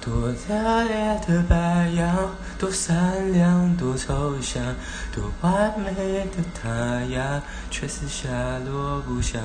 多热烈的白羊多善良多抽象多完美的她呀却是下落不详